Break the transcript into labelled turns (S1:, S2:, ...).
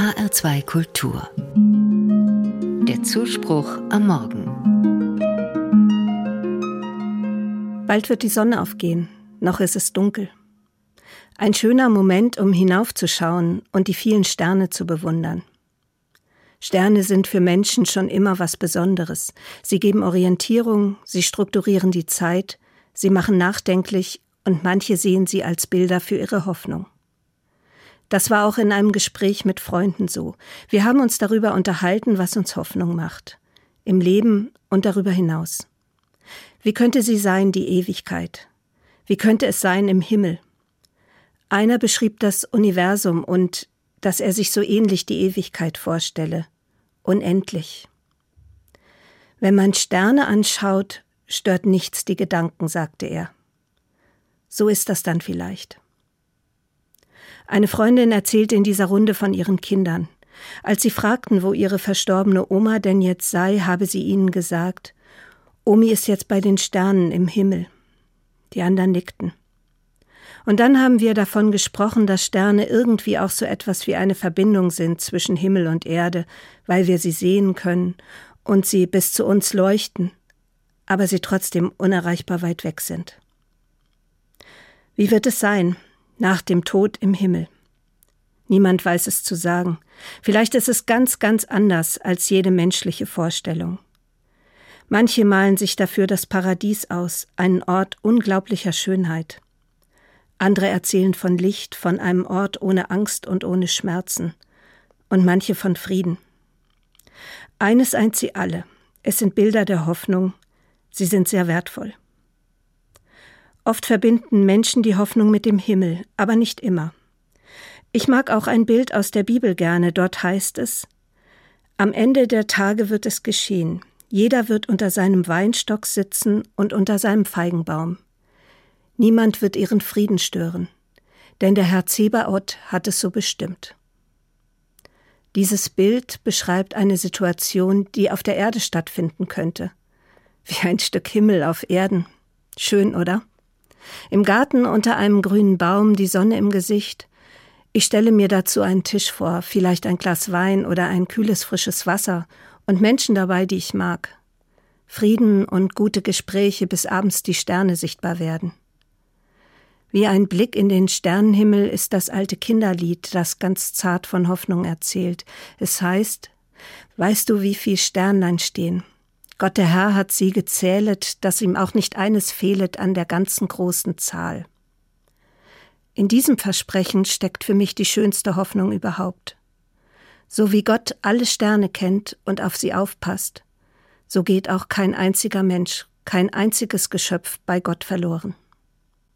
S1: HR2 Kultur. Der Zuspruch am Morgen.
S2: Bald wird die Sonne aufgehen, noch ist es dunkel. Ein schöner Moment, um hinaufzuschauen und die vielen Sterne zu bewundern. Sterne sind für Menschen schon immer was Besonderes. Sie geben Orientierung, sie strukturieren die Zeit, sie machen nachdenklich und manche sehen sie als Bilder für ihre Hoffnung. Das war auch in einem Gespräch mit Freunden so. Wir haben uns darüber unterhalten, was uns Hoffnung macht. Im Leben und darüber hinaus. Wie könnte sie sein, die Ewigkeit? Wie könnte es sein im Himmel? Einer beschrieb das Universum und dass er sich so ähnlich die Ewigkeit vorstelle. Unendlich. Wenn man Sterne anschaut, stört nichts die Gedanken, sagte er. So ist das dann vielleicht. Eine Freundin erzählte in dieser Runde von ihren Kindern. Als sie fragten, wo ihre verstorbene Oma denn jetzt sei, habe sie ihnen gesagt, Omi ist jetzt bei den Sternen im Himmel. Die anderen nickten. Und dann haben wir davon gesprochen, dass Sterne irgendwie auch so etwas wie eine Verbindung sind zwischen Himmel und Erde, weil wir sie sehen können und sie bis zu uns leuchten, aber sie trotzdem unerreichbar weit weg sind. Wie wird es sein, nach dem Tod im Himmel. Niemand weiß es zu sagen. Vielleicht ist es ganz, ganz anders als jede menschliche Vorstellung. Manche malen sich dafür das Paradies aus, einen Ort unglaublicher Schönheit. Andere erzählen von Licht, von einem Ort ohne Angst und ohne Schmerzen. Und manche von Frieden. Eines eint sie alle. Es sind Bilder der Hoffnung. Sie sind sehr wertvoll. Oft verbinden Menschen die Hoffnung mit dem Himmel, aber nicht immer. Ich mag auch ein Bild aus der Bibel gerne. Dort heißt es Am Ende der Tage wird es geschehen. Jeder wird unter seinem Weinstock sitzen und unter seinem Feigenbaum. Niemand wird ihren Frieden stören, denn der Herr Zebaoth hat es so bestimmt. Dieses Bild beschreibt eine Situation, die auf der Erde stattfinden könnte. Wie ein Stück Himmel auf Erden. Schön, oder? Im Garten unter einem grünen Baum, die Sonne im Gesicht. Ich stelle mir dazu einen Tisch vor, vielleicht ein Glas Wein oder ein kühles, frisches Wasser und Menschen dabei, die ich mag. Frieden und gute Gespräche, bis abends die Sterne sichtbar werden. Wie ein Blick in den Sternenhimmel ist das alte Kinderlied, das ganz zart von Hoffnung erzählt. Es heißt, Weißt du, wie viel Sternlein stehen? Gott der Herr hat sie gezählet, dass ihm auch nicht eines fehlet an der ganzen großen Zahl. In diesem Versprechen steckt für mich die schönste Hoffnung überhaupt. So wie Gott alle Sterne kennt und auf sie aufpasst, so geht auch kein einziger Mensch, kein einziges Geschöpf bei Gott verloren.